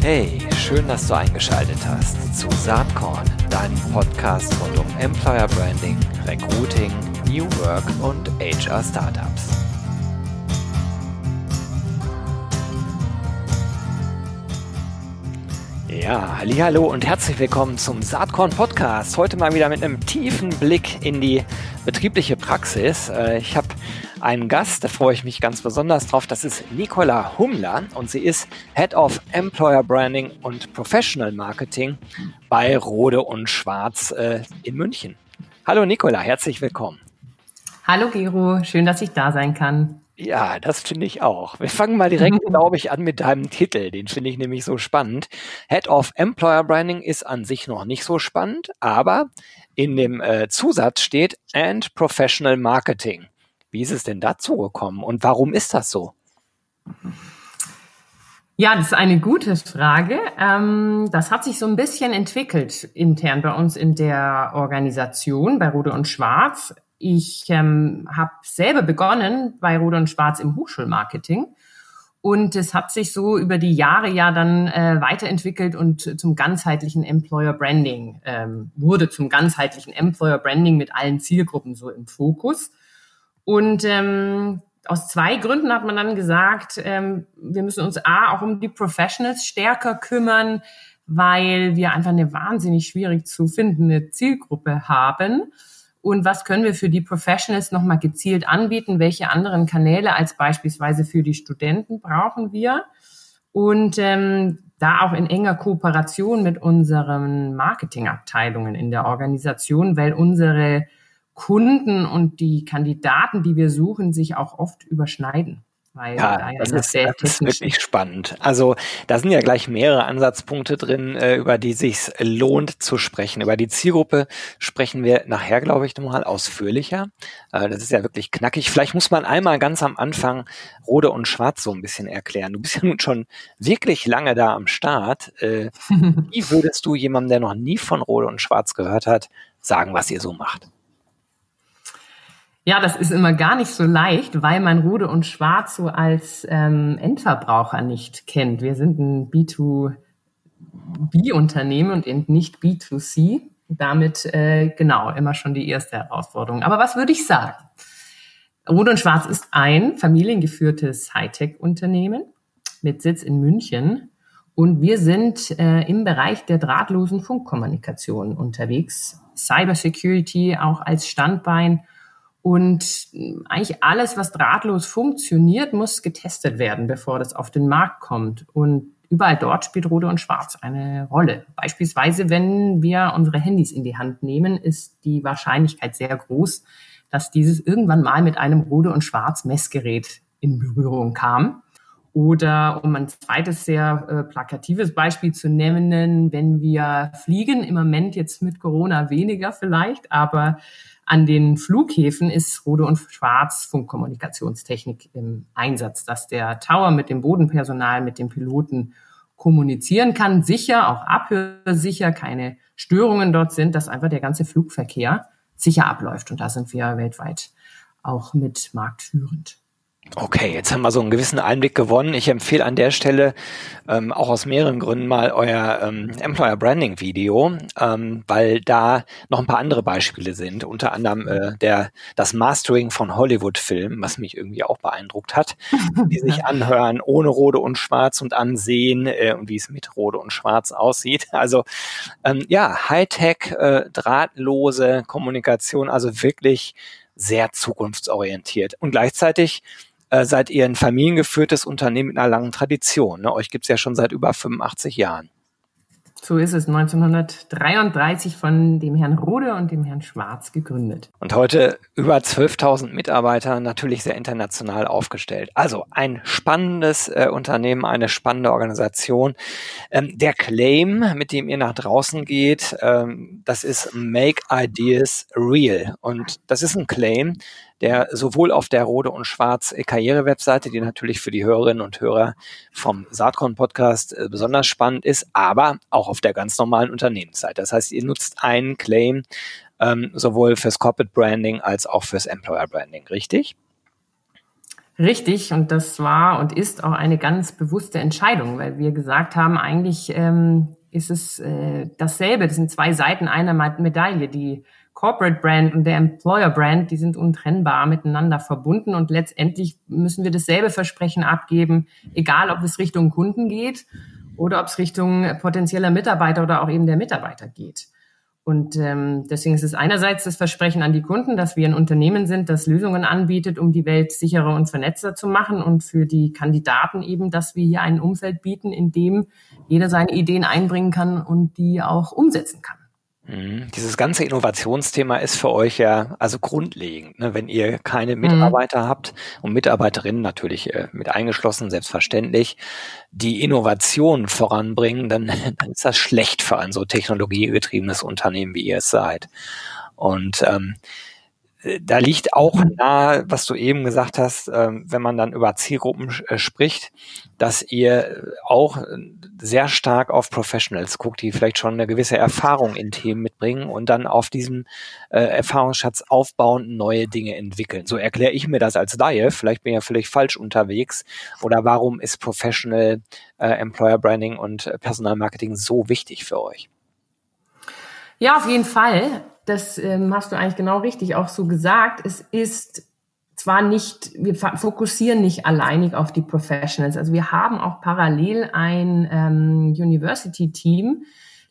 Hey, schön, dass du eingeschaltet hast zu Saatkorn, deinem Podcast rund um Employer Branding, Recruiting, New Work und HR Startups. Ja, hallo und herzlich willkommen zum Saatkorn Podcast. Heute mal wieder mit einem tiefen Blick in die betriebliche Praxis. Äh, ich habe einen Gast, da freue ich mich ganz besonders drauf. Das ist Nicola Humler und sie ist Head of Employer Branding und Professional Marketing bei Rode und Schwarz äh, in München. Hallo Nicola, herzlich willkommen. Hallo Gero, schön, dass ich da sein kann. Ja, das finde ich auch. Wir fangen mal direkt, glaube ich, an mit deinem Titel. Den finde ich nämlich so spannend. Head of Employer Branding ist an sich noch nicht so spannend, aber in dem äh, Zusatz steht and Professional Marketing. Wie ist es denn dazu gekommen und warum ist das so? Ja, das ist eine gute Frage. Ähm, das hat sich so ein bisschen entwickelt intern bei uns in der Organisation bei Rode und Schwarz. Ich ähm, habe selber begonnen bei Rode und Schwarz im Hochschulmarketing. Und es hat sich so über die Jahre ja dann äh, weiterentwickelt und zum ganzheitlichen Employer Branding ähm, wurde zum ganzheitlichen Employer Branding mit allen Zielgruppen so im Fokus. Und ähm, aus zwei Gründen hat man dann gesagt, ähm, wir müssen uns A auch um die Professionals stärker kümmern, weil wir einfach eine wahnsinnig schwierig zu findende Zielgruppe haben. Und was können wir für die Professionals nochmal gezielt anbieten? Welche anderen Kanäle als beispielsweise für die Studenten brauchen wir? Und ähm, da auch in enger Kooperation mit unseren Marketingabteilungen in der Organisation, weil unsere Kunden und die Kandidaten, die wir suchen, sich auch oft überschneiden. Weil ja, ja das, ist, das ist wirklich spannend. Also da sind ja gleich mehrere Ansatzpunkte drin, äh, über die sich lohnt zu sprechen. Über die Zielgruppe sprechen wir nachher, glaube ich, nochmal ausführlicher. Äh, das ist ja wirklich knackig. Vielleicht muss man einmal ganz am Anfang Rode und Schwarz so ein bisschen erklären. Du bist ja nun schon wirklich lange da am Start. Äh, wie würdest du jemandem, der noch nie von Rode und Schwarz gehört hat, sagen, was ihr so macht? Ja, das ist immer gar nicht so leicht, weil man Rude und Schwarz so als ähm, Endverbraucher nicht kennt. Wir sind ein B2B-Unternehmen und nicht B2C. Damit äh, genau immer schon die erste Herausforderung. Aber was würde ich sagen? Rude und Schwarz ist ein familiengeführtes Hightech-Unternehmen mit Sitz in München. Und wir sind äh, im Bereich der drahtlosen Funkkommunikation unterwegs. Cybersecurity auch als Standbein und eigentlich alles, was drahtlos funktioniert, muss getestet werden, bevor das auf den Markt kommt. Und überall dort spielt Rode und Schwarz eine Rolle. Beispielsweise, wenn wir unsere Handys in die Hand nehmen, ist die Wahrscheinlichkeit sehr groß, dass dieses irgendwann mal mit einem Rode und Schwarz Messgerät in Berührung kam. Oder um ein zweites sehr äh, plakatives Beispiel zu nennen, wenn wir fliegen, im Moment jetzt mit Corona weniger vielleicht, aber an den Flughäfen ist Rode und Schwarz Funkkommunikationstechnik im Einsatz, dass der Tower mit dem Bodenpersonal, mit dem Piloten kommunizieren kann, sicher, auch abhörsicher, keine Störungen dort sind, dass einfach der ganze Flugverkehr sicher abläuft. Und da sind wir weltweit auch mit marktführend. Okay, jetzt haben wir so einen gewissen Einblick gewonnen. Ich empfehle an der Stelle ähm, auch aus mehreren Gründen mal euer ähm, Employer Branding Video, ähm, weil da noch ein paar andere Beispiele sind. Unter anderem äh, der das Mastering von Hollywood Filmen, was mich irgendwie auch beeindruckt hat, die sich anhören ohne Rode und Schwarz und ansehen äh, und wie es mit Rode und Schwarz aussieht. Also ähm, ja, Hightech, äh, drahtlose Kommunikation, also wirklich sehr zukunftsorientiert und gleichzeitig äh, seid ihr ein familiengeführtes Unternehmen mit einer langen Tradition. Ne? Euch gibt's ja schon seit über 85 Jahren. So ist es 1933 von dem Herrn Rode und dem Herrn Schwarz gegründet. Und heute über 12.000 Mitarbeiter, natürlich sehr international aufgestellt. Also ein spannendes äh, Unternehmen, eine spannende Organisation. Ähm, der Claim, mit dem ihr nach draußen geht, ähm, das ist Make Ideas Real. Und das ist ein Claim, der sowohl auf der Rode und Schwarz Karriere-Webseite, die natürlich für die Hörerinnen und Hörer vom Saatkorn-Podcast äh, besonders spannend ist, aber auch auf der ganz normalen Unternehmensseite. Das heißt, ihr nutzt einen Claim ähm, sowohl fürs Corporate Branding als auch fürs Employer Branding, richtig? Richtig, und das war und ist auch eine ganz bewusste Entscheidung, weil wir gesagt haben, eigentlich ähm, ist es äh, dasselbe. Das sind zwei Seiten einer Medaille. Die Corporate Brand und der Employer Brand, die sind untrennbar miteinander verbunden und letztendlich müssen wir dasselbe Versprechen abgeben, egal ob es Richtung Kunden geht oder ob es Richtung potenzieller Mitarbeiter oder auch eben der Mitarbeiter geht. Und ähm, deswegen ist es einerseits das Versprechen an die Kunden, dass wir ein Unternehmen sind, das Lösungen anbietet, um die Welt sicherer und vernetzter zu machen und für die Kandidaten eben, dass wir hier ein Umfeld bieten, in dem jeder seine Ideen einbringen kann und die auch umsetzen kann. Mhm. Dieses ganze Innovationsthema ist für euch ja also grundlegend. Ne? Wenn ihr keine Mitarbeiter mhm. habt und Mitarbeiterinnen natürlich äh, mit eingeschlossen, selbstverständlich, die Innovation voranbringen, dann, dann ist das schlecht für ein so technologiegetriebenes Unternehmen, wie ihr es seid. Und ähm, da liegt auch nahe, was du eben gesagt hast, ähm, wenn man dann über Zielgruppen äh, spricht, dass ihr auch sehr stark auf Professionals guckt, die vielleicht schon eine gewisse Erfahrung in Themen mitbringen und dann auf diesem äh, Erfahrungsschatz aufbauend neue Dinge entwickeln. So erkläre ich mir das als Laie. Vielleicht bin ich ja völlig falsch unterwegs. Oder warum ist Professional äh, Employer Branding und Personalmarketing so wichtig für euch? Ja, auf jeden Fall das ähm, hast du eigentlich genau richtig auch so gesagt. Es ist zwar nicht, wir fokussieren nicht alleinig auf die Professionals. Also wir haben auch parallel ein ähm, University-Team,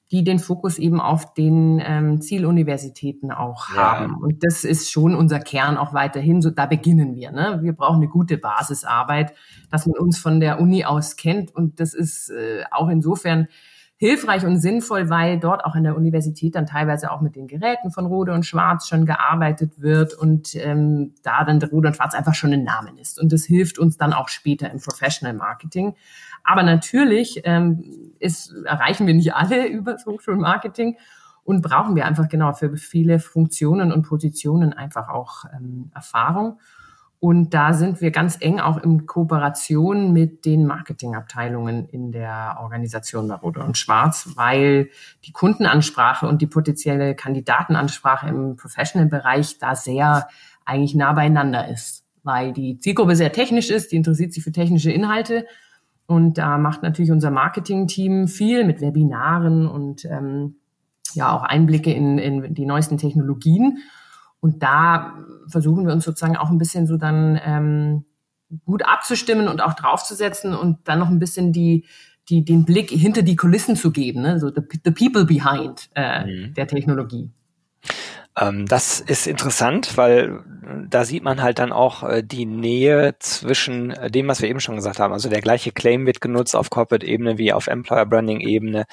die den Fokus eben auf den ähm, Zieluniversitäten auch ja. haben. Und das ist schon unser Kern auch weiterhin. So, da beginnen wir. Ne? Wir brauchen eine gute Basisarbeit, dass man uns von der Uni aus kennt. Und das ist äh, auch insofern hilfreich und sinnvoll, weil dort auch in der Universität dann teilweise auch mit den Geräten von Rode und Schwarz schon gearbeitet wird und ähm, da dann Rode und Schwarz einfach schon ein Name ist. Und das hilft uns dann auch später im Professional Marketing. Aber natürlich ähm, ist, erreichen wir nicht alle über Social Marketing und brauchen wir einfach genau für viele Funktionen und Positionen einfach auch ähm, Erfahrung. Und da sind wir ganz eng auch in Kooperation mit den Marketingabteilungen in der Organisation Marode und Schwarz, weil die Kundenansprache und die potenzielle Kandidatenansprache im Professional-Bereich da sehr eigentlich nah beieinander ist, weil die Zielgruppe sehr technisch ist, die interessiert sich für technische Inhalte. Und da macht natürlich unser Marketing-Team viel mit Webinaren und ähm, ja auch Einblicke in, in die neuesten Technologien. Und da versuchen wir uns sozusagen auch ein bisschen so dann ähm, gut abzustimmen und auch draufzusetzen und dann noch ein bisschen die, die, den Blick hinter die Kulissen zu geben, ne? so the, the people behind äh, mhm. der Technologie. Ähm, das ist interessant, weil äh, da sieht man halt dann auch äh, die Nähe zwischen äh, dem, was wir eben schon gesagt haben. Also der gleiche Claim wird genutzt auf Corporate-Ebene wie auf Employer-Branding-Ebene.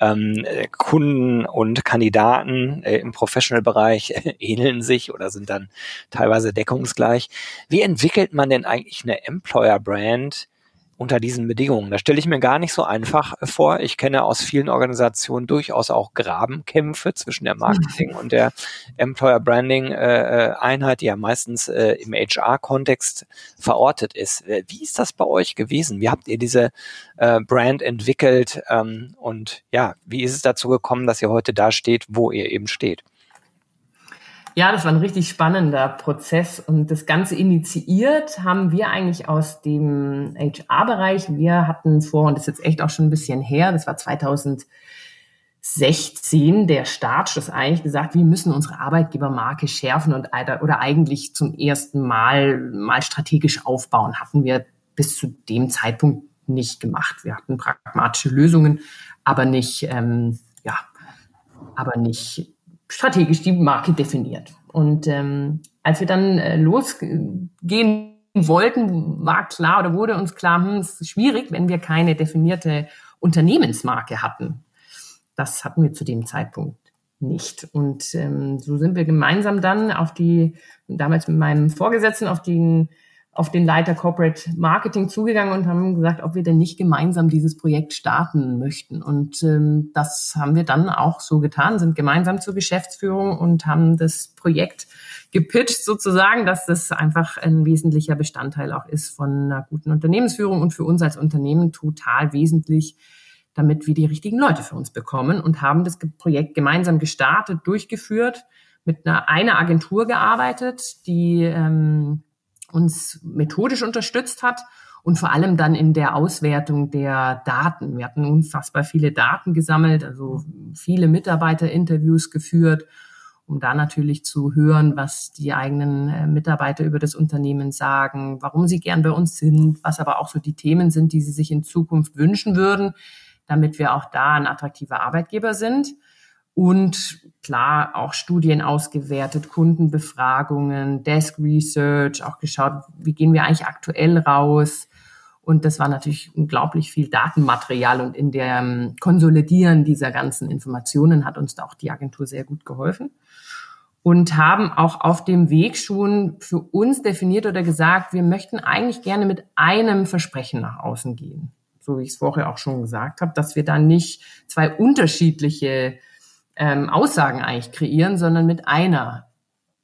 Ähm, Kunden und Kandidaten äh, im Professional-Bereich ähneln sich oder sind dann teilweise deckungsgleich. Wie entwickelt man denn eigentlich eine Employer-Brand? Unter diesen Bedingungen. Da stelle ich mir gar nicht so einfach äh, vor. Ich kenne aus vielen Organisationen durchaus auch Grabenkämpfe zwischen der Marketing und der Employer Branding äh, äh Einheit, die ja meistens im HR-Kontext verortet ist. Wie ist das bei euch gewesen? Wie habt ihr diese Brand entwickelt? Ähm, und ja, wie ist es dazu gekommen, dass ihr heute da steht, wo ihr eben steht? Ja, das war ein richtig spannender Prozess und das Ganze initiiert haben wir eigentlich aus dem HR-Bereich. Wir hatten vor, und das ist jetzt echt auch schon ein bisschen her, das war 2016 der Startschuss eigentlich gesagt, wir müssen unsere Arbeitgebermarke schärfen und oder eigentlich zum ersten Mal mal strategisch aufbauen. Hatten wir bis zu dem Zeitpunkt nicht gemacht. Wir hatten pragmatische Lösungen, aber nicht, ähm, ja, aber nicht strategisch die Marke definiert. Und ähm, als wir dann äh, losgehen wollten, war klar oder wurde uns klar, hm, es ist schwierig, wenn wir keine definierte Unternehmensmarke hatten. Das hatten wir zu dem Zeitpunkt nicht. Und ähm, so sind wir gemeinsam dann auf die, damals mit meinem Vorgesetzten, auf den auf den Leiter Corporate Marketing zugegangen und haben gesagt, ob wir denn nicht gemeinsam dieses Projekt starten möchten. Und ähm, das haben wir dann auch so getan, sind gemeinsam zur Geschäftsführung und haben das Projekt gepitcht sozusagen, dass das einfach ein wesentlicher Bestandteil auch ist von einer guten Unternehmensführung und für uns als Unternehmen total wesentlich, damit wir die richtigen Leute für uns bekommen und haben das Projekt gemeinsam gestartet, durchgeführt, mit einer, einer Agentur gearbeitet, die ähm, uns methodisch unterstützt hat und vor allem dann in der Auswertung der Daten. Wir hatten unfassbar viele Daten gesammelt, also viele Mitarbeiterinterviews geführt, um da natürlich zu hören, was die eigenen äh, Mitarbeiter über das Unternehmen sagen, warum sie gern bei uns sind, was aber auch so die Themen sind, die sie sich in Zukunft wünschen würden, damit wir auch da ein attraktiver Arbeitgeber sind und klar auch Studien ausgewertet, Kundenbefragungen, Desk Research, auch geschaut, wie gehen wir eigentlich aktuell raus. Und das war natürlich unglaublich viel Datenmaterial und in dem Konsolidieren dieser ganzen Informationen hat uns da auch die Agentur sehr gut geholfen und haben auch auf dem Weg schon für uns definiert oder gesagt, wir möchten eigentlich gerne mit einem Versprechen nach außen gehen. So wie ich es vorher auch schon gesagt habe, dass wir dann nicht zwei unterschiedliche ähm, Aussagen eigentlich kreieren, sondern mit einer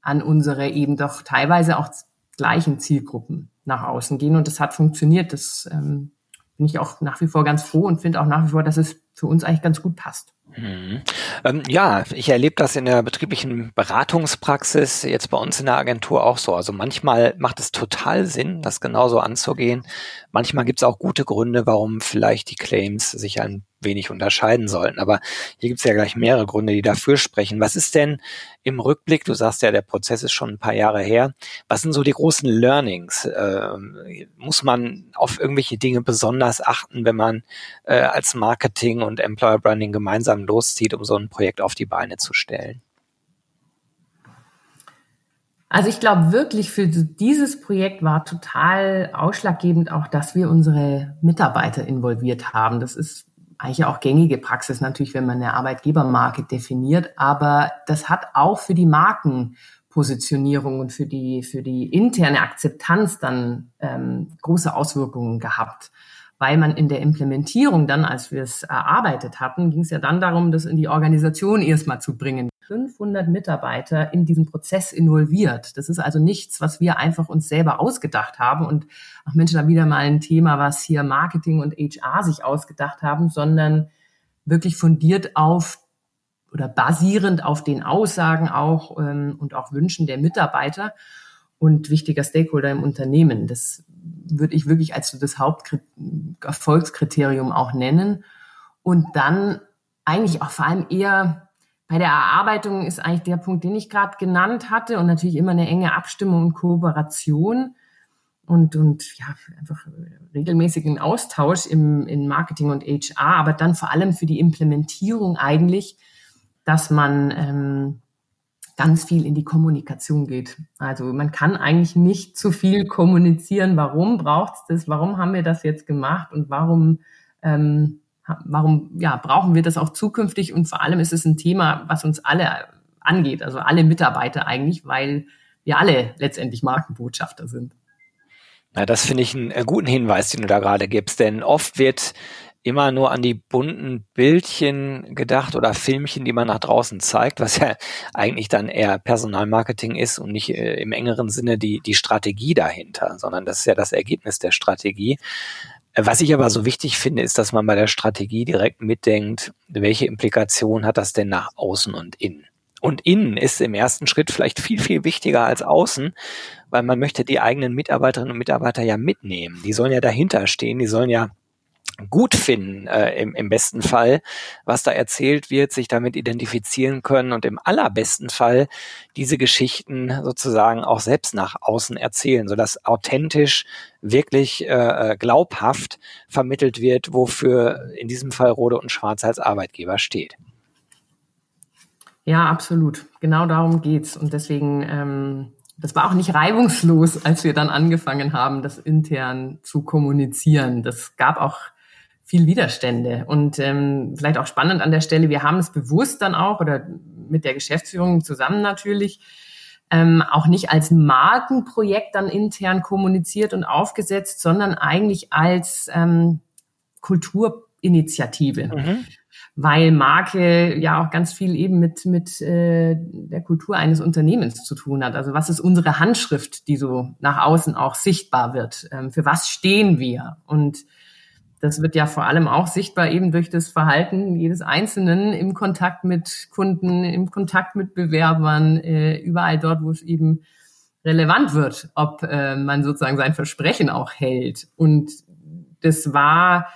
an unsere eben doch teilweise auch gleichen Zielgruppen nach außen gehen. Und das hat funktioniert. Das ähm, bin ich auch nach wie vor ganz froh und finde auch nach wie vor, dass es für uns eigentlich ganz gut passt. Mhm. Ähm, ja, ich erlebe das in der betrieblichen Beratungspraxis, jetzt bei uns in der Agentur auch so. Also manchmal macht es total Sinn, das genauso anzugehen. Manchmal gibt es auch gute Gründe, warum vielleicht die Claims sich ein wenig unterscheiden sollten. Aber hier gibt es ja gleich mehrere Gründe, die dafür sprechen. Was ist denn im Rückblick, du sagst ja, der Prozess ist schon ein paar Jahre her, was sind so die großen Learnings? Ähm, muss man auf irgendwelche Dinge besonders achten, wenn man äh, als Marketing und Employer Branding gemeinsam loszieht, um so ein Projekt auf die Beine zu stellen? Also ich glaube wirklich für dieses Projekt war total ausschlaggebend auch, dass wir unsere Mitarbeiter involviert haben. Das ist eigentlich auch gängige Praxis natürlich, wenn man eine Arbeitgebermarke definiert, aber das hat auch für die Markenpositionierung und für die, für die interne Akzeptanz dann ähm, große Auswirkungen gehabt. Weil man in der Implementierung dann, als wir es erarbeitet hatten, ging es ja dann darum, das in die Organisation erstmal zu bringen. 500 Mitarbeiter in diesen Prozess involviert. Das ist also nichts, was wir einfach uns selber ausgedacht haben und ach Mensch, da wieder mal ein Thema, was hier Marketing und HR sich ausgedacht haben, sondern wirklich fundiert auf oder basierend auf den Aussagen auch ähm, und auch Wünschen der Mitarbeiter und wichtiger Stakeholder im Unternehmen. Das würde ich wirklich als so das Haupterfolgskriterium auch nennen. Und dann eigentlich auch vor allem eher bei der Erarbeitung ist eigentlich der Punkt, den ich gerade genannt hatte und natürlich immer eine enge Abstimmung und Kooperation und, und ja, einfach regelmäßigen Austausch im, in Marketing und HR, aber dann vor allem für die Implementierung eigentlich, dass man ähm, ganz viel in die Kommunikation geht. Also man kann eigentlich nicht zu viel kommunizieren. Warum braucht es das? Warum haben wir das jetzt gemacht? Und warum ähm, warum ja, brauchen wir das auch zukünftig? Und vor allem ist es ein Thema, was uns alle angeht, also alle Mitarbeiter eigentlich, weil wir alle letztendlich Markenbotschafter sind. Na, das finde ich einen äh, guten Hinweis, den du da gerade gibst, denn oft wird immer nur an die bunten Bildchen gedacht oder Filmchen, die man nach draußen zeigt, was ja eigentlich dann eher Personalmarketing ist und nicht äh, im engeren Sinne die, die Strategie dahinter, sondern das ist ja das Ergebnis der Strategie. Was ich aber so wichtig finde, ist, dass man bei der Strategie direkt mitdenkt, welche Implikation hat das denn nach außen und innen? Und innen ist im ersten Schritt vielleicht viel, viel wichtiger als außen, weil man möchte die eigenen Mitarbeiterinnen und Mitarbeiter ja mitnehmen. Die sollen ja dahinter stehen, die sollen ja gut finden, äh, im, im besten Fall, was da erzählt wird, sich damit identifizieren können und im allerbesten Fall diese Geschichten sozusagen auch selbst nach außen erzählen, sodass authentisch, wirklich äh, äh, glaubhaft vermittelt wird, wofür in diesem Fall Rode und Schwarz als Arbeitgeber steht. Ja, absolut. Genau darum geht's. Und deswegen, ähm, das war auch nicht reibungslos, als wir dann angefangen haben, das intern zu kommunizieren. Das gab auch viel Widerstände. Und ähm, vielleicht auch spannend an der Stelle, wir haben es bewusst dann auch oder mit der Geschäftsführung zusammen natürlich ähm, auch nicht als Markenprojekt dann intern kommuniziert und aufgesetzt, sondern eigentlich als ähm, Kulturinitiative. Mhm. Weil Marke ja auch ganz viel eben mit, mit äh, der Kultur eines Unternehmens zu tun hat. Also was ist unsere Handschrift, die so nach außen auch sichtbar wird? Ähm, für was stehen wir? Und das wird ja vor allem auch sichtbar eben durch das Verhalten jedes Einzelnen im Kontakt mit Kunden, im Kontakt mit Bewerbern, äh, überall dort, wo es eben relevant wird, ob äh, man sozusagen sein Versprechen auch hält. Und das war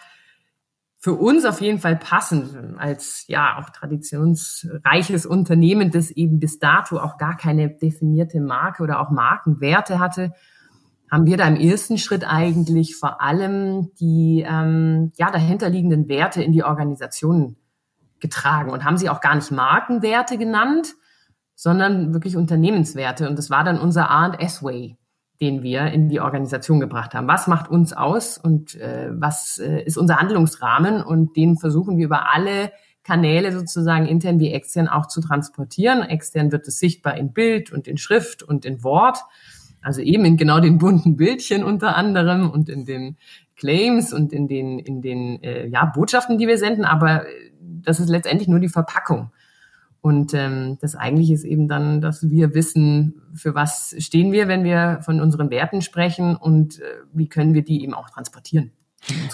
für uns auf jeden Fall passend als ja auch traditionsreiches Unternehmen, das eben bis dato auch gar keine definierte Marke oder auch Markenwerte hatte, haben wir da im ersten Schritt eigentlich vor allem die ähm, ja dahinterliegenden Werte in die Organisation getragen und haben sie auch gar nicht Markenwerte genannt, sondern wirklich Unternehmenswerte. Und das war dann unser A&S-Way, den wir in die Organisation gebracht haben. Was macht uns aus und äh, was äh, ist unser Handlungsrahmen? Und den versuchen wir über alle Kanäle sozusagen intern wie extern auch zu transportieren. Extern wird es sichtbar in Bild und in Schrift und in Wort. Also eben in genau den bunten Bildchen unter anderem und in den Claims und in den, in den äh, ja, Botschaften, die wir senden. Aber das ist letztendlich nur die Verpackung. Und ähm, das eigentlich ist eben dann, dass wir wissen, für was stehen wir, wenn wir von unseren Werten sprechen und äh, wie können wir die eben auch transportieren.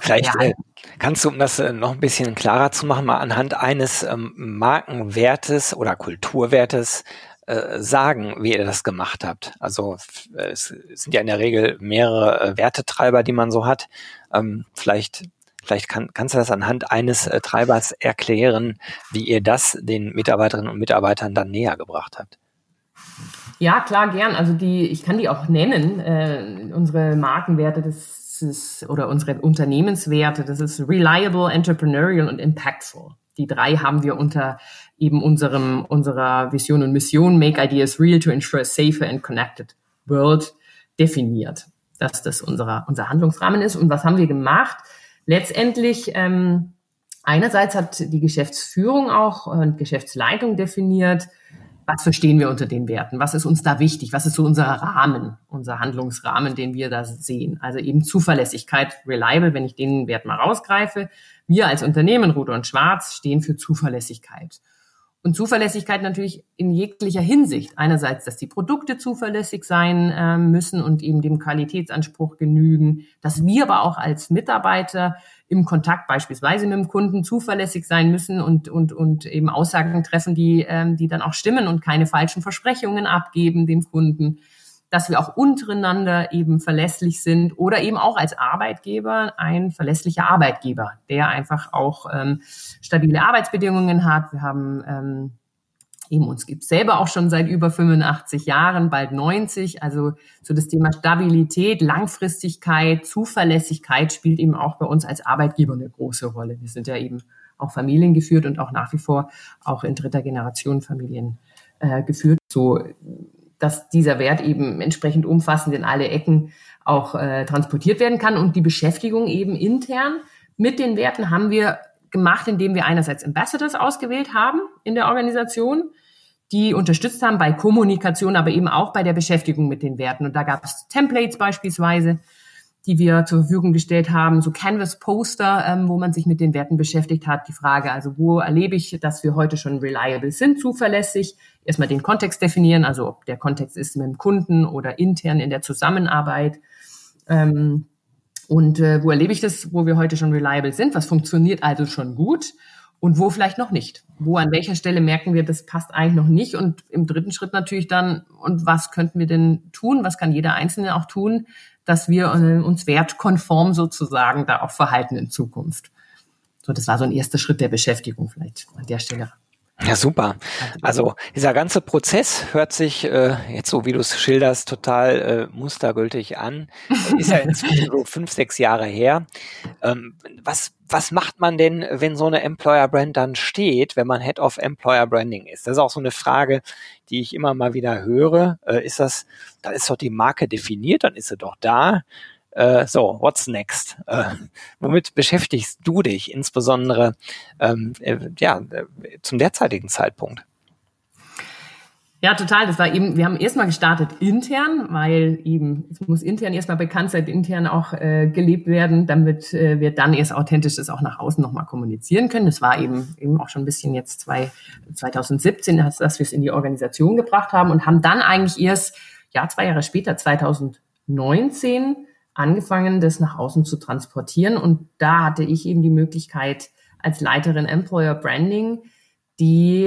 Vielleicht äh, kannst du, um das äh, noch ein bisschen klarer zu machen, mal anhand eines ähm, Markenwertes oder Kulturwertes äh, sagen, wie ihr das gemacht habt. Also äh, es sind ja in der Regel mehrere äh, Wertetreiber, die man so hat. Ähm, vielleicht Vielleicht kann, kannst du das anhand eines äh, Treibers erklären, wie ihr das den Mitarbeiterinnen und Mitarbeitern dann näher gebracht habt. Ja, klar, gern. Also die, ich kann die auch nennen. Äh, unsere Markenwerte, das ist, oder unsere Unternehmenswerte, das ist reliable, entrepreneurial und impactful. Die drei haben wir unter eben unserem, unserer Vision und Mission Make Ideas Real to ensure a safer and connected world definiert. Dass das unser, unser Handlungsrahmen ist. Und was haben wir gemacht? letztendlich ähm, einerseits hat die Geschäftsführung auch und Geschäftsleitung definiert, was verstehen wir unter den Werten? Was ist uns da wichtig? Was ist so unser Rahmen, unser Handlungsrahmen, den wir da sehen? Also eben Zuverlässigkeit, reliable, wenn ich den Wert mal rausgreife. Wir als Unternehmen, Rot und Schwarz, stehen für Zuverlässigkeit. Und Zuverlässigkeit natürlich in jeglicher Hinsicht. Einerseits, dass die Produkte zuverlässig sein äh, müssen und eben dem Qualitätsanspruch genügen, dass wir aber auch als Mitarbeiter im Kontakt beispielsweise mit dem Kunden zuverlässig sein müssen und, und, und eben Aussagen treffen, die, ähm, die dann auch stimmen und keine falschen Versprechungen abgeben dem Kunden dass wir auch untereinander eben verlässlich sind oder eben auch als Arbeitgeber ein verlässlicher Arbeitgeber, der einfach auch ähm, stabile Arbeitsbedingungen hat. Wir haben ähm, eben uns gibt selber auch schon seit über 85 Jahren, bald 90. Also so das Thema Stabilität, Langfristigkeit, Zuverlässigkeit spielt eben auch bei uns als Arbeitgeber eine große Rolle. Wir sind ja eben auch familiengeführt und auch nach wie vor auch in dritter Generation Familien äh, geführt. So dass dieser Wert eben entsprechend umfassend in alle Ecken auch äh, transportiert werden kann. Und die Beschäftigung eben intern mit den Werten haben wir gemacht, indem wir einerseits Ambassadors ausgewählt haben in der Organisation, die unterstützt haben bei Kommunikation, aber eben auch bei der Beschäftigung mit den Werten. Und da gab es Templates beispielsweise, die wir zur Verfügung gestellt haben, so Canvas-Poster, ähm, wo man sich mit den Werten beschäftigt hat. Die Frage, also wo erlebe ich, dass wir heute schon reliable sind, zuverlässig? Erstmal den Kontext definieren, also ob der Kontext ist mit dem Kunden oder intern in der Zusammenarbeit. Ähm, und äh, wo erlebe ich das, wo wir heute schon reliable sind? Was funktioniert also schon gut? Und wo vielleicht noch nicht? Wo an welcher Stelle merken wir, das passt eigentlich noch nicht? Und im dritten Schritt natürlich dann, und was könnten wir denn tun? Was kann jeder Einzelne auch tun, dass wir äh, uns wertkonform sozusagen da auch verhalten in Zukunft. So, das war so ein erster Schritt der Beschäftigung vielleicht an der Stelle. Ja, super. Also dieser ganze Prozess hört sich äh, jetzt so, wie du es schilderst, total äh, mustergültig an. Ist ja inzwischen so fünf, sechs Jahre her. Ähm, was, was macht man denn, wenn so eine Employer Brand dann steht, wenn man Head of Employer Branding ist? Das ist auch so eine Frage, die ich immer mal wieder höre. Äh, ist das, dann ist doch die Marke definiert, dann ist sie doch da. Äh, so, what's next? Äh, womit beschäftigst du dich insbesondere ähm, äh, ja, äh, zum derzeitigen Zeitpunkt? Ja, total. Das war eben, wir haben erstmal gestartet intern, weil eben, es muss intern erstmal bekannt sein, intern auch äh, gelebt werden, damit äh, wir dann erst authentisch das auch nach außen nochmal kommunizieren können. Das war eben, eben auch schon ein bisschen jetzt zwei, 2017, dass, dass wir es in die Organisation gebracht haben und haben dann eigentlich erst, ja, zwei Jahre später, 2019, angefangen, das nach außen zu transportieren. Und da hatte ich eben die Möglichkeit, als Leiterin Employer Branding die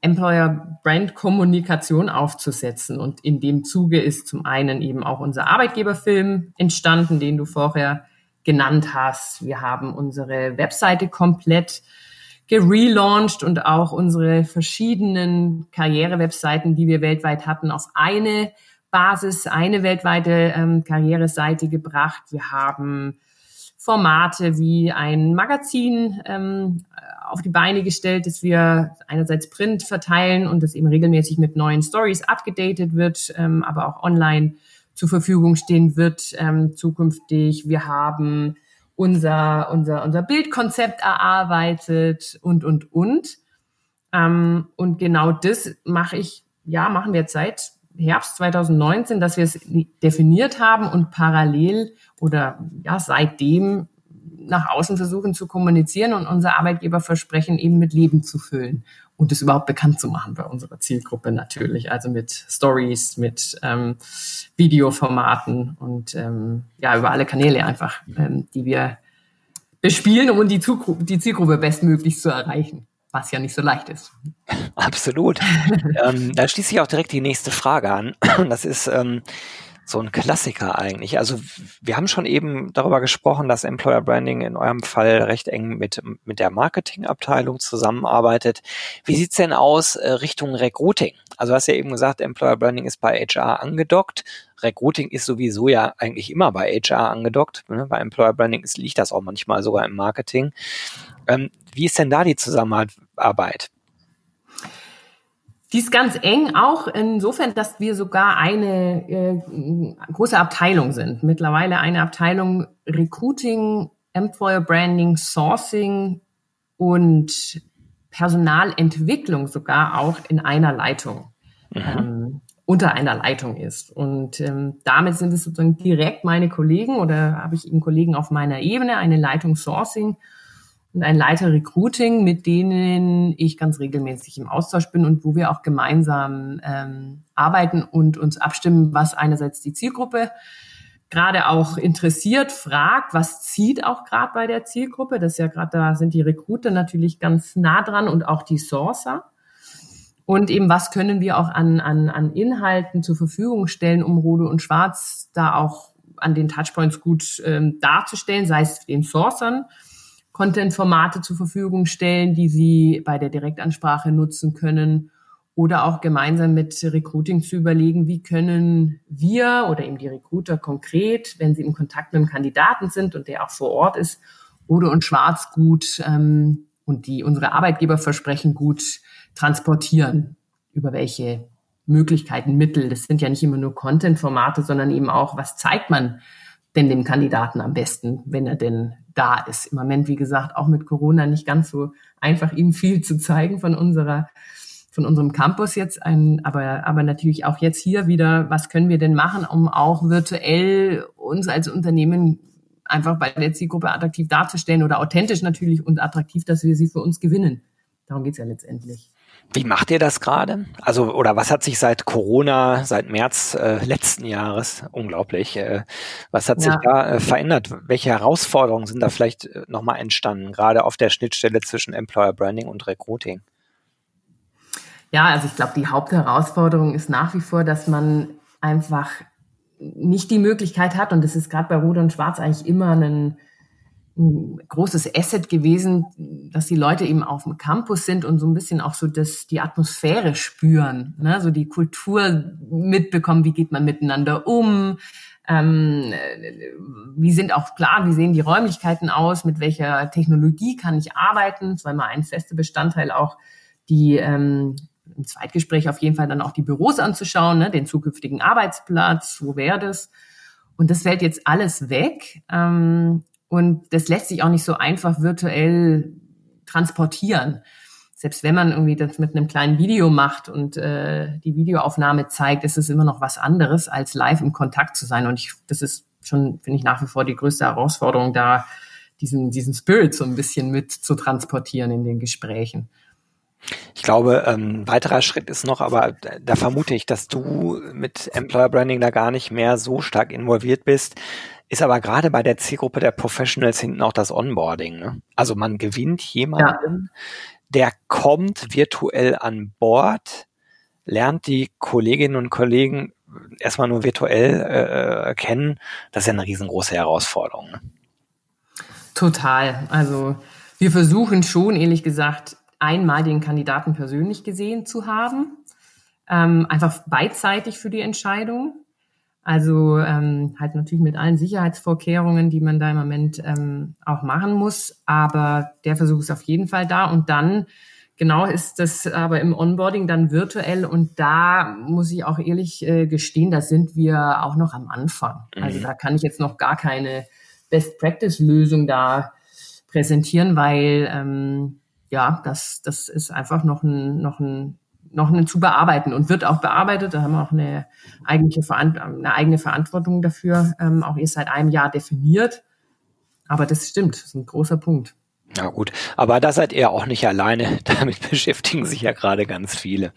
Employer Brand Kommunikation aufzusetzen. Und in dem Zuge ist zum einen eben auch unser Arbeitgeberfilm entstanden, den du vorher genannt hast. Wir haben unsere Webseite komplett gelauncht und auch unsere verschiedenen Karriere-Webseiten, die wir weltweit hatten, auf eine Basis, eine weltweite ähm, Karriereseite gebracht. Wir haben Formate wie ein Magazin ähm, auf die Beine gestellt, dass wir einerseits Print verteilen und das eben regelmäßig mit neuen Stories abgedatet wird, ähm, aber auch online zur Verfügung stehen wird ähm, zukünftig. Wir haben unser, unser, unser Bildkonzept erarbeitet und, und, und. Ähm, und genau das mache ich, ja, machen wir jetzt seit Herbst 2019, dass wir es definiert haben und parallel oder ja seitdem nach außen versuchen zu kommunizieren und unser Arbeitgeberversprechen eben mit Leben zu füllen und es überhaupt bekannt zu machen bei unserer Zielgruppe natürlich. Also mit Stories, mit ähm, Videoformaten und ähm, ja, über alle Kanäle einfach, ähm, die wir bespielen, um die, die Zielgruppe bestmöglich zu erreichen was ja nicht so leicht ist. Absolut. ähm, da schließt sich auch direkt die nächste Frage an. Das ist ähm, so ein Klassiker eigentlich. Also wir haben schon eben darüber gesprochen, dass Employer Branding in eurem Fall recht eng mit, mit der Marketingabteilung zusammenarbeitet. Wie sieht's denn aus äh, Richtung Recruiting? Also du hast ja eben gesagt, Employer Branding ist bei HR angedockt. Recruiting ist sowieso ja eigentlich immer bei HR angedockt. Ne? Bei Employer Branding ist, liegt das auch manchmal sogar im Marketing. Ähm, wie ist denn da die Zusammenarbeit? Die ist ganz eng, auch insofern, dass wir sogar eine äh, große Abteilung sind. Mittlerweile eine Abteilung Recruiting, Employer Branding, Sourcing und Personalentwicklung sogar auch in einer Leitung. Mhm. Ähm, unter einer Leitung ist. Und ähm, damit sind es sozusagen direkt meine Kollegen oder habe ich eben Kollegen auf meiner Ebene, eine Leitung Sourcing und ein Leiter Recruiting, mit denen ich ganz regelmäßig im Austausch bin und wo wir auch gemeinsam ähm, arbeiten und uns abstimmen, was einerseits die Zielgruppe gerade auch interessiert, fragt, was zieht auch gerade bei der Zielgruppe. Das ist ja gerade da sind die Recruiter natürlich ganz nah dran und auch die Sourcer. Und eben, was können wir auch an, an, an Inhalten zur Verfügung stellen, um Rode und Schwarz da auch an den Touchpoints gut ähm, darzustellen, sei es den Sourcern, Content-Formate zur Verfügung stellen, die sie bei der Direktansprache nutzen können oder auch gemeinsam mit Recruiting zu überlegen, wie können wir oder eben die Recruiter konkret, wenn sie im Kontakt mit dem Kandidaten sind und der auch vor Ort ist, oder und Schwarz gut ähm, und die unsere Arbeitgeberversprechen gut transportieren, über welche Möglichkeiten, Mittel. Das sind ja nicht immer nur Content-Formate, sondern eben auch, was zeigt man denn dem Kandidaten am besten, wenn er denn da ist. Im Moment, wie gesagt, auch mit Corona nicht ganz so einfach, ihm viel zu zeigen von unserer von unserem Campus jetzt, ein, aber, aber natürlich auch jetzt hier wieder, was können wir denn machen, um auch virtuell uns als Unternehmen einfach bei der Zielgruppe attraktiv darzustellen oder authentisch natürlich und attraktiv, dass wir sie für uns gewinnen. Darum geht's ja letztendlich. Wie macht ihr das gerade? Also, oder was hat sich seit Corona, seit März äh, letzten Jahres, unglaublich, äh, was hat ja. sich da äh, verändert? Welche Herausforderungen sind da vielleicht äh, nochmal entstanden, gerade auf der Schnittstelle zwischen Employer Branding und Recruiting? Ja, also ich glaube, die Hauptherausforderung ist nach wie vor, dass man einfach nicht die Möglichkeit hat, und das ist gerade bei Rot und Schwarz eigentlich immer ein ein großes Asset gewesen, dass die Leute eben auf dem Campus sind und so ein bisschen auch so das, die Atmosphäre spüren, ne? so die Kultur mitbekommen, wie geht man miteinander um, ähm, wie sind auch klar, wie sehen die Räumlichkeiten aus, mit welcher Technologie kann ich arbeiten, das war immer ein fester Bestandteil auch die ähm, im Zweitgespräch auf jeden Fall dann auch die Büros anzuschauen, ne? den zukünftigen Arbeitsplatz, wo wäre das? Und das fällt jetzt alles weg. Ähm, und das lässt sich auch nicht so einfach virtuell transportieren. Selbst wenn man irgendwie das mit einem kleinen Video macht und äh, die Videoaufnahme zeigt, ist es immer noch was anderes, als live im Kontakt zu sein. Und ich, das ist schon, finde ich, nach wie vor die größte Herausforderung, da diesen, diesen Spirit so ein bisschen mit zu transportieren in den Gesprächen. Ich glaube, ein ähm, weiterer Schritt ist noch, aber da vermute ich, dass du mit Employer Branding da gar nicht mehr so stark involviert bist, ist aber gerade bei der Zielgruppe der Professionals hinten auch das Onboarding. Ne? Also man gewinnt jemanden, ja. der kommt virtuell an Bord, lernt die Kolleginnen und Kollegen erstmal nur virtuell äh, kennen. Das ist ja eine riesengroße Herausforderung. Ne? Total. Also wir versuchen schon, ehrlich gesagt, einmal den Kandidaten persönlich gesehen zu haben. Ähm, einfach beidseitig für die Entscheidung. Also ähm, halt natürlich mit allen Sicherheitsvorkehrungen, die man da im Moment ähm, auch machen muss. Aber der Versuch ist auf jeden Fall da. Und dann genau ist das aber im Onboarding dann virtuell. Und da muss ich auch ehrlich äh, gestehen, da sind wir auch noch am Anfang. Also mhm. da kann ich jetzt noch gar keine Best-Practice-Lösung da präsentieren, weil ähm, ja, das, das ist einfach noch ein, noch ein noch ein zu bearbeiten und wird auch bearbeitet. Da haben wir auch eine, eigentliche eine eigene Verantwortung dafür, ähm, auch erst seit einem Jahr definiert. Aber das stimmt, das ist ein großer Punkt. Ja gut, aber da seid ihr auch nicht alleine. Damit beschäftigen sich ja gerade ganz viele.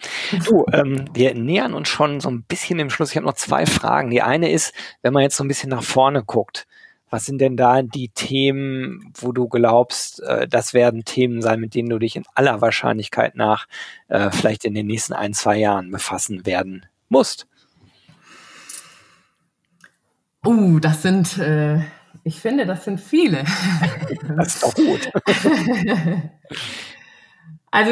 Du, ähm, wir nähern uns schon so ein bisschen im Schluss. Ich habe noch zwei Fragen. Die eine ist, wenn man jetzt so ein bisschen nach vorne guckt, was sind denn da die Themen, wo du glaubst, äh, das werden Themen sein, mit denen du dich in aller Wahrscheinlichkeit nach äh, vielleicht in den nächsten ein, zwei Jahren befassen werden musst? Uh, das sind, äh, ich finde, das sind viele. das ist doch gut. also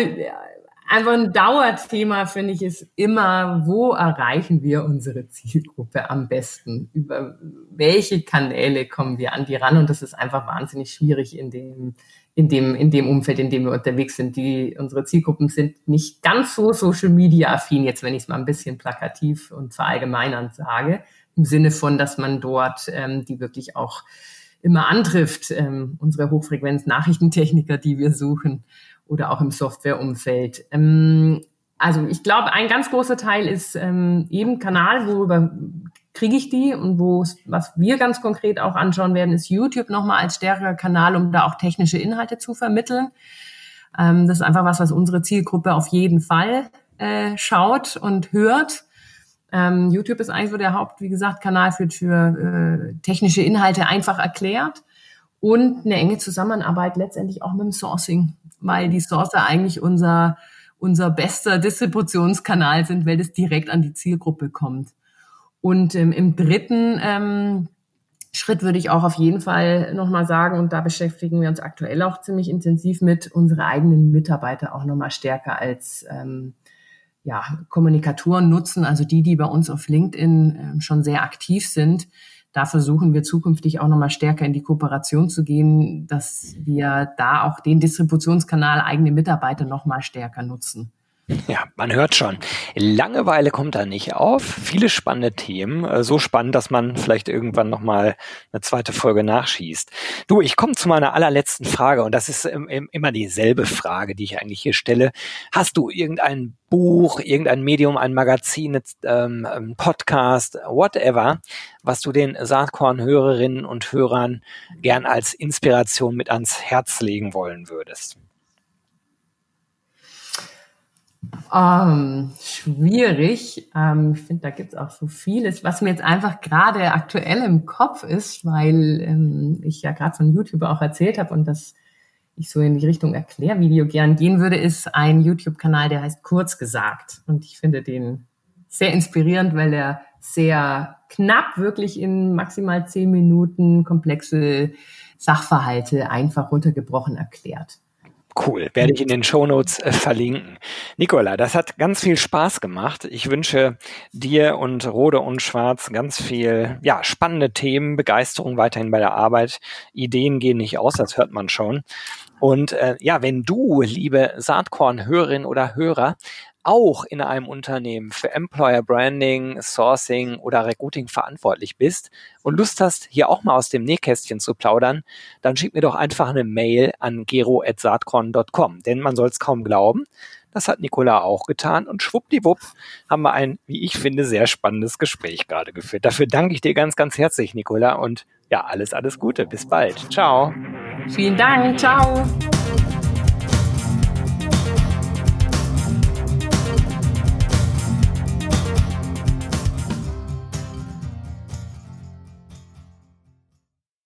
einfach ein Dauerthema, finde ich, ist immer, wo erreichen wir unsere Zielgruppe am besten? Über welche Kanäle kommen wir an die ran? Und das ist einfach wahnsinnig schwierig in dem, in dem, in dem Umfeld, in dem wir unterwegs sind. Die, unsere Zielgruppen sind nicht ganz so Social Media affin, jetzt wenn ich es mal ein bisschen plakativ und verallgemeinernd sage, im Sinne von, dass man dort ähm, die wirklich auch immer antrifft, ähm, unsere Hochfrequenz-Nachrichtentechniker, die wir suchen oder auch im Softwareumfeld. Ähm, also ich glaube, ein ganz großer Teil ist ähm, eben Kanal, worüber kriege ich die und wo was wir ganz konkret auch anschauen werden, ist YouTube nochmal als stärkerer Kanal, um da auch technische Inhalte zu vermitteln. Ähm, das ist einfach was, was unsere Zielgruppe auf jeden Fall äh, schaut und hört. Ähm, YouTube ist eigentlich so der Haupt, wie gesagt, Kanal für, für äh, technische Inhalte einfach erklärt und eine enge Zusammenarbeit letztendlich auch mit dem Sourcing weil die Sourcer eigentlich unser, unser bester Distributionskanal sind, weil das direkt an die Zielgruppe kommt. Und ähm, im dritten ähm, Schritt würde ich auch auf jeden Fall nochmal sagen, und da beschäftigen wir uns aktuell auch ziemlich intensiv mit, unsere eigenen Mitarbeiter auch nochmal stärker als ähm, ja, Kommunikatoren nutzen, also die, die bei uns auf LinkedIn ähm, schon sehr aktiv sind, da versuchen wir zukünftig auch nochmal stärker in die Kooperation zu gehen, dass wir da auch den Distributionskanal eigene Mitarbeiter nochmal stärker nutzen. Ja, man hört schon. Langeweile kommt da nicht auf. Viele spannende Themen. Äh, so spannend, dass man vielleicht irgendwann nochmal eine zweite Folge nachschießt. Du, ich komme zu meiner allerletzten Frage und das ist immer dieselbe Frage, die ich eigentlich hier stelle. Hast du irgendein Buch, irgendein Medium, ein Magazin, ähm, ein Podcast, whatever, was du den Saatkorn-Hörerinnen und Hörern gern als Inspiration mit ans Herz legen wollen würdest? Ähm, schwierig. Ähm, ich finde, da gibt es auch so vieles, was mir jetzt einfach gerade aktuell im Kopf ist, weil ähm, ich ja gerade von YouTube auch erzählt habe und dass ich so in die Richtung Erklärvideo gern gehen würde, ist ein YouTube-Kanal, der heißt Kurz gesagt. Und ich finde den sehr inspirierend, weil er sehr knapp wirklich in maximal zehn Minuten komplexe Sachverhalte einfach runtergebrochen erklärt. Cool, werde ich in den Shownotes äh, verlinken. Nicola, das hat ganz viel Spaß gemacht. Ich wünsche dir und Rode und Schwarz ganz viel, ja, spannende Themen, Begeisterung weiterhin bei der Arbeit. Ideen gehen nicht aus, das hört man schon. Und äh, ja, wenn du, liebe Saatkorn-Hörerin oder Hörer, auch in einem Unternehmen für Employer Branding, Sourcing oder Recruiting verantwortlich bist und Lust hast, hier auch mal aus dem Nähkästchen zu plaudern, dann schick mir doch einfach eine Mail an gero.saatkorn.com, denn man soll es kaum glauben. Das hat Nicola auch getan und schwuppdiwupp haben wir ein, wie ich finde, sehr spannendes Gespräch gerade geführt. Dafür danke ich dir ganz, ganz herzlich, Nicola und ja, alles, alles Gute. Bis bald. Ciao. Vielen Dank. Ciao.